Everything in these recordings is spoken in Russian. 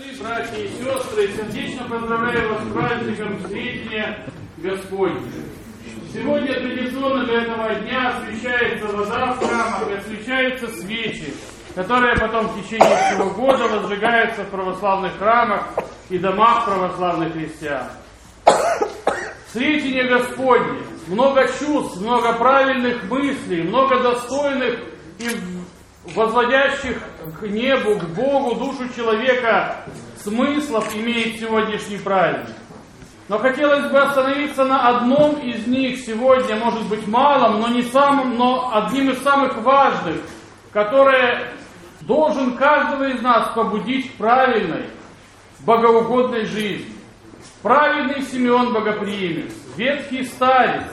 отцы, братья и сестры, сердечно поздравляю вас с праздником Святения Господня. Сегодня традиционно для этого дня освещается вода в храмах и освещаются свечи, которые потом в течение всего года возжигаются в православных храмах и домах православных христиан. Святение Господне, много чувств, много правильных мыслей, много достойных и возводящих к небу, к Богу, душу человека смыслов имеет сегодняшний праздник. Но хотелось бы остановиться на одном из них сегодня, может быть малом, но не самым, но одним из самых важных, которое должен каждого из нас побудить к правильной, богоугодной жизни. Праведный Симеон Богоприимец, ветхий старец,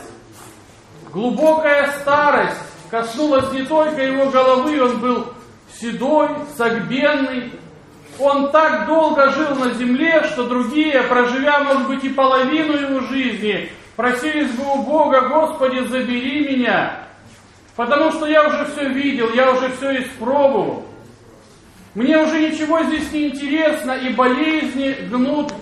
глубокая старость коснулась не только его головы, он был седой, согбенный. Он так долго жил на земле, что другие, проживя, может быть, и половину его жизни, просились бы у Бога, Господи, забери меня, потому что я уже все видел, я уже все испробовал. Мне уже ничего здесь не интересно, и болезни гнут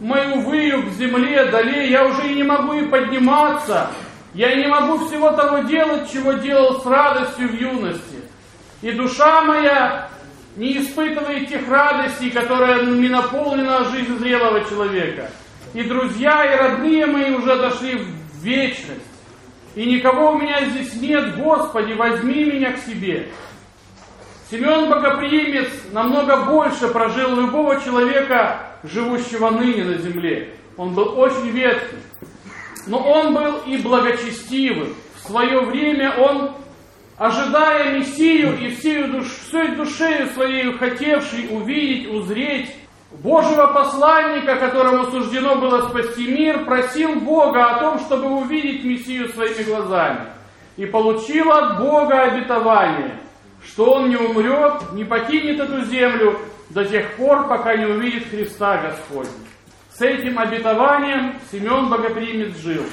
мою выю к земле, далее я уже и не могу и подниматься. Я не могу всего того делать, чего делал с радостью в юности. И душа моя не испытывает тех радостей, которые не наполнена жизнь зрелого человека. И друзья, и родные мои уже дошли в вечность. И никого у меня здесь нет, Господи, возьми меня к себе. Семен Богоприимец намного больше прожил любого человека, живущего ныне на земле. Он был очень ветхий но он был и благочестивым. В свое время он, ожидая Мессию и всей, душ, всей душею своей хотевший увидеть, узреть Божьего посланника, которому суждено было спасти мир, просил Бога о том, чтобы увидеть Мессию своими глазами. И получил от Бога обетование, что он не умрет, не покинет эту землю до тех пор, пока не увидит Христа Господня. С этим обетованием Семен Богоприимец жил.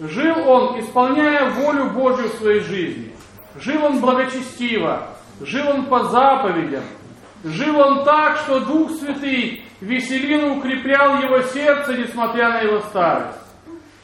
Жил он, исполняя волю Божию в своей жизни. Жил он благочестиво, жил он по заповедям, жил он так, что Дух Святый веселил и укреплял его сердце, несмотря на его старость.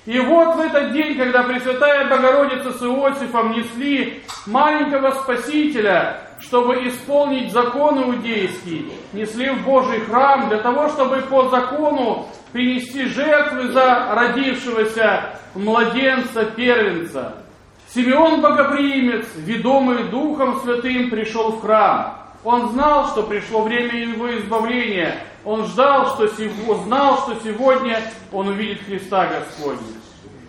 И вот в этот день, когда Пресвятая Богородица с Иосифом несли маленького Спасителя, чтобы исполнить закон иудейский, несли в Божий храм для того, чтобы по закону принести жертвы за родившегося младенца, первенца. Симеон Богоприимец, ведомый Духом Святым, пришел в храм. Он знал, что пришло время его избавления. Он ждал, что знал, что сегодня он увидит Христа Господня.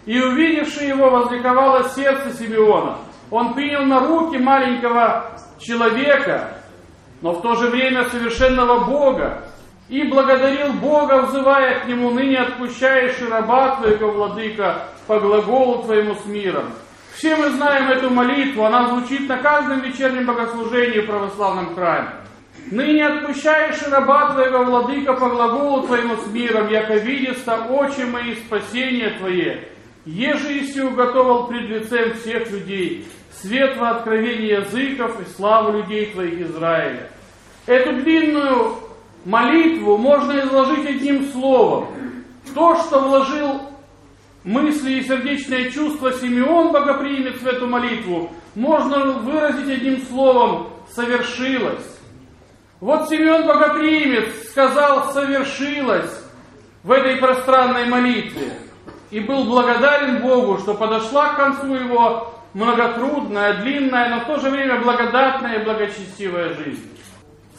И увидевший его, возликовало сердце Симеона. Он принял на руки маленького человека, но в то же время совершенного Бога, и благодарил Бога, взывая к Нему, ныне отпущаешь раба Твоего, Владыка, по глаголу Твоему с миром. Все мы знаем эту молитву, она звучит на каждом вечернем богослужении в православном храме. Ныне отпущаешь раба Твоего, Владыка, по глаголу Твоему с миром, яко видится очи мои спасение Твое, еже и уготовал пред лицем всех людей, светло откровение языков и славу людей Твоих Израиля. Эту длинную молитву можно изложить одним словом. То, что вложил мысли и сердечное чувство Симеон Богоприимец в эту молитву, можно выразить одним словом «совершилось». Вот Симеон Богоприимец сказал «совершилось» в этой пространной молитве и был благодарен Богу, что подошла к концу его многотрудная, длинная, но в то же время благодатная и благочестивая жизнь.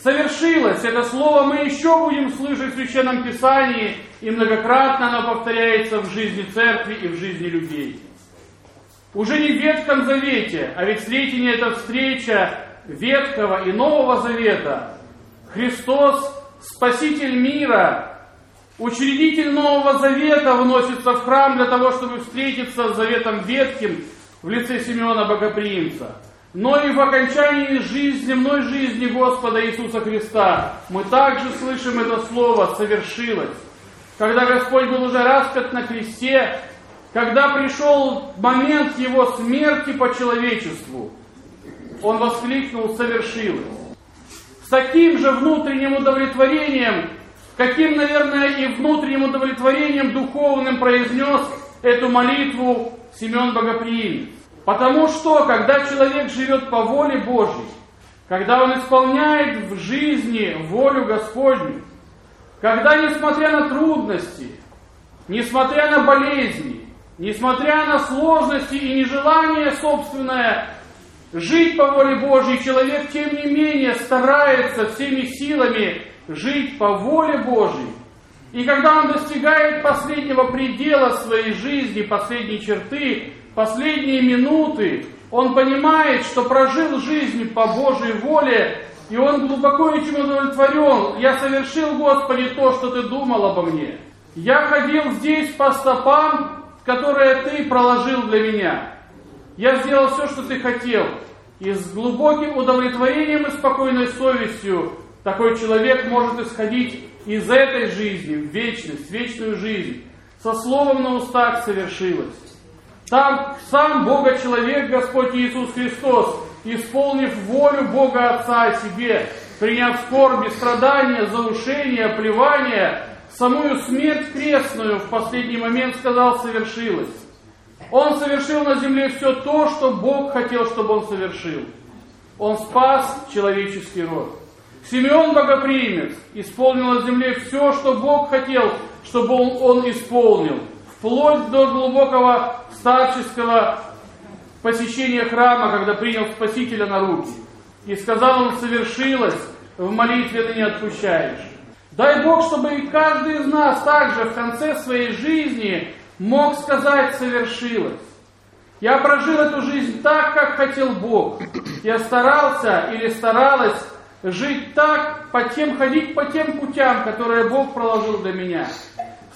Совершилось это слово мы еще будем слышать в Священном Писании, и многократно оно повторяется в жизни церкви и в жизни людей. Уже не в Ветхом Завете, а ведь Сретение это встреча Ветхого и Нового Завета. Христос, Спаситель мира, учредитель Нового Завета вносится в храм для того, чтобы встретиться с Заветом Ветхим в лице Симеона Богоприимца, но и в окончании жизни, земной жизни Господа Иисуса Христа мы также слышим это слово «совершилось». Когда Господь был уже распят на кресте, когда пришел момент Его смерти по человечеству, Он воскликнул «совершилось». таким же внутренним удовлетворением, каким, наверное, и внутренним удовлетворением духовным произнес эту молитву Семен Богоприимец. Потому что, когда человек живет по воле Божьей, когда он исполняет в жизни волю Господню, когда, несмотря на трудности, несмотря на болезни, несмотря на сложности и нежелание собственное жить по воле Божьей, человек, тем не менее, старается всеми силами жить по воле Божьей. И когда он достигает последнего предела своей жизни, последней черты, последние минуты, он понимает, что прожил жизнь по Божьей воле, и он глубоко этим удовлетворен. Я совершил, Господи, то, что Ты думал обо мне. Я ходил здесь по стопам, которые Ты проложил для меня. Я сделал все, что Ты хотел. И с глубоким удовлетворением и спокойной совестью такой человек может исходить из этой жизни в вечность, в вечную жизнь. Со словом на устах совершилось. Там сам Бога человек, Господь Иисус Христос, исполнив волю Бога Отца о себе, приняв скорби, страдания, заушение, плевание, самую смерть крестную в последний момент сказал совершилось. Он совершил на земле все то, что Бог хотел, чтобы он совершил. Он спас человеческий род. Симеон Богоприимец исполнил на земле все, что Бог хотел, чтобы он, он исполнил вплоть до глубокого старческого посещения храма, когда принял Спасителя на руки. И сказал он, совершилось, в молитве ты не отпущаешь. Дай Бог, чтобы и каждый из нас также в конце своей жизни мог сказать «совершилось». Я прожил эту жизнь так, как хотел Бог. Я старался или старалась жить так, по тем, ходить по тем путям, которые Бог проложил для меня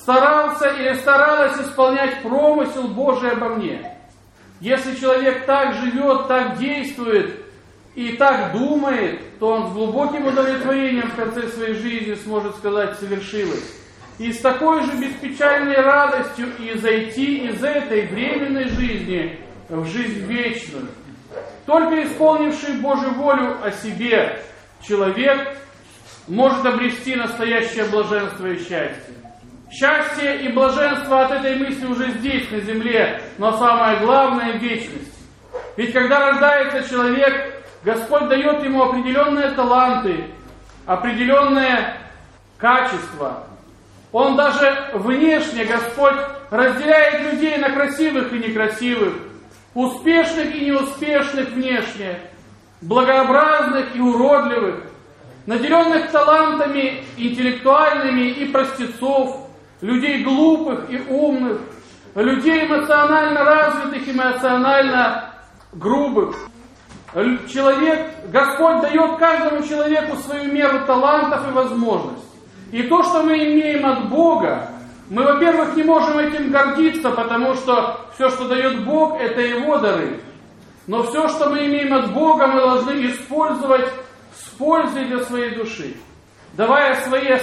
старался или старалась исполнять промысел Божий обо мне. Если человек так живет, так действует и так думает, то он с глубоким удовлетворением в конце своей жизни сможет сказать «совершилось». И с такой же беспечальной радостью и зайти из этой временной жизни в жизнь вечную. Только исполнивший Божью волю о себе человек может обрести настоящее блаженство и счастье. Счастье и блаженство от этой мысли уже здесь, на земле, но самое главное – вечность. Ведь когда рождается человек, Господь дает ему определенные таланты, определенные качества. Он даже внешне, Господь, разделяет людей на красивых и некрасивых, успешных и неуспешных внешне, благообразных и уродливых, наделенных талантами интеллектуальными и простецов, людей глупых и умных, людей эмоционально развитых и эмоционально грубых. Человек, Господь дает каждому человеку свою меру талантов и возможностей. И то, что мы имеем от Бога, мы, во-первых, не можем этим гордиться, потому что все, что дает Бог, это Его дары. Но все, что мы имеем от Бога, мы должны использовать с пользой для своей души давая свои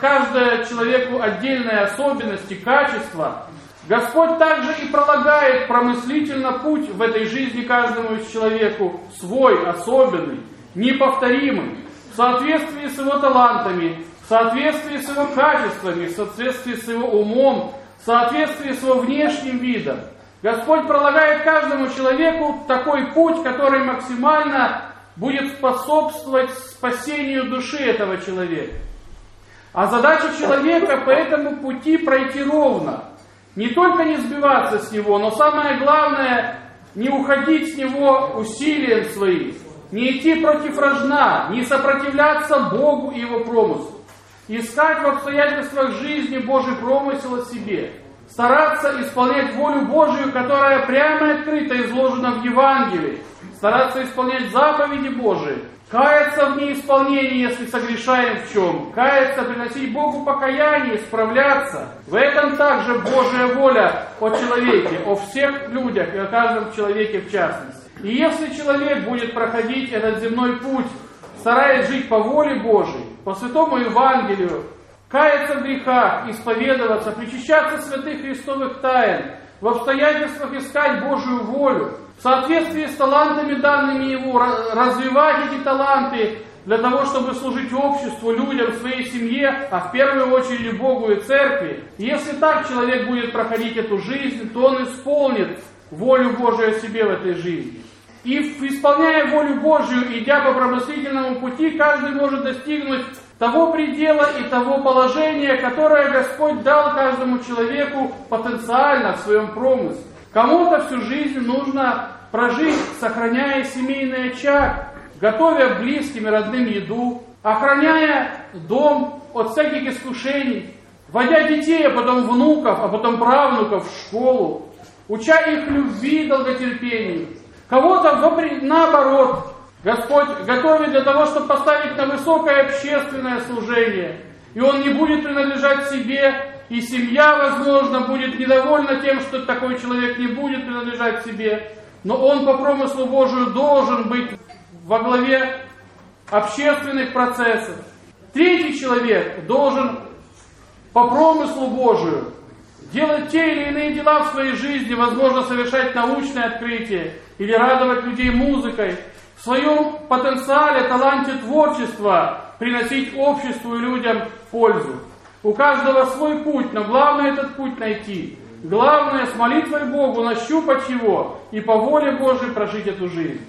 каждому человеку отдельные особенности, качества, Господь также и пролагает промыслительно путь в этой жизни каждому из человеку свой, особенный, неповторимый, в соответствии с его талантами, в соответствии с его качествами, в соответствии с его умом, в соответствии с его внешним видом. Господь пролагает каждому человеку такой путь, который максимально будет способствовать спасению души этого человека. А задача человека по этому пути пройти ровно. Не только не сбиваться с него, но самое главное, не уходить с него усилием своим, не идти против рожна, не сопротивляться Богу и Его промыслу. Искать в обстоятельствах жизни Божий промысел о себе. Стараться исполнять волю Божию, которая прямо и открыто изложена в Евангелии стараться исполнять заповеди Божии, каяться в неисполнении, если согрешаем в чем, каяться, приносить Богу покаяние, справляться. В этом также Божья воля о человеке, о всех людях и о каждом человеке в частности. И если человек будет проходить этот земной путь, стараясь жить по воле Божией, по святому Евангелию, каяться в грехах, исповедоваться, причащаться святых христовых тайн, в обстоятельствах искать Божию волю, в соответствии с талантами данными Ему, развивать эти таланты для того, чтобы служить обществу, людям, своей семье, а в первую очередь Богу и церкви. Если так человек будет проходить эту жизнь, то он исполнит волю Божию себе в этой жизни. И исполняя волю Божью, идя по промыслительному пути, каждый может достигнуть того предела и того положения, которое Господь дал каждому человеку потенциально в своем промысле. Кому-то всю жизнь нужно прожить, сохраняя семейный очаг, готовя близким и родным еду, охраняя дом от всяких искушений, водя детей, а потом внуков, а потом правнуков в школу, уча их любви и долготерпению. Кого-то наоборот, Господь готовит для того, чтобы поставить на высокое общественное служение. И он не будет принадлежать себе, и семья, возможно, будет недовольна тем, что такой человек не будет принадлежать себе. Но он по промыслу Божию должен быть во главе общественных процессов. Третий человек должен по промыслу Божию делать те или иные дела в своей жизни, возможно, совершать научные открытия или радовать людей музыкой, своем потенциале, таланте творчества приносить обществу и людям пользу. У каждого свой путь, но главное этот путь найти. Главное с молитвой Богу нащупать его и по воле Божией прожить эту жизнь.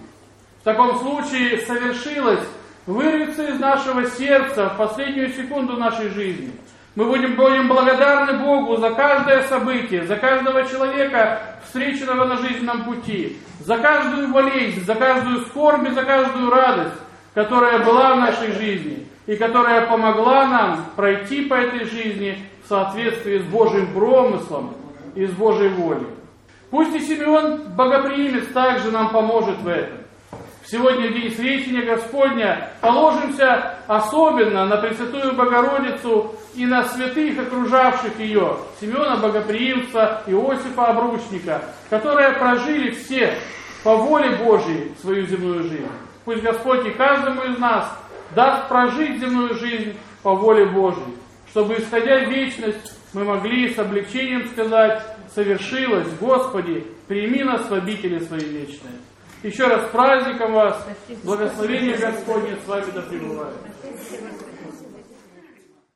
В таком случае совершилось вырвется из нашего сердца в последнюю секунду нашей жизни – мы будем, будем благодарны Богу за каждое событие, за каждого человека, встреченного на жизненном пути, за каждую болезнь, за каждую скорбь за каждую радость, которая была в нашей жизни и которая помогла нам пройти по этой жизни в соответствии с Божьим промыслом и с Божьей волей. Пусть и Симеон Богоприимец также нам поможет в этом сегодня день Сретения Господня положимся особенно на Пресвятую Богородицу и на святых, окружавших ее, Семена Богоприимца, Иосифа Обручника, которые прожили все по воле Божьей свою земную жизнь. Пусть Господь и каждому из нас даст прожить земную жизнь по воле Божьей, чтобы, исходя в вечность, мы могли с облегчением сказать, совершилось, Господи, прими нас в обители свои вечные. Еще раз праздником вас. Благословение Господне с вами да пребывает.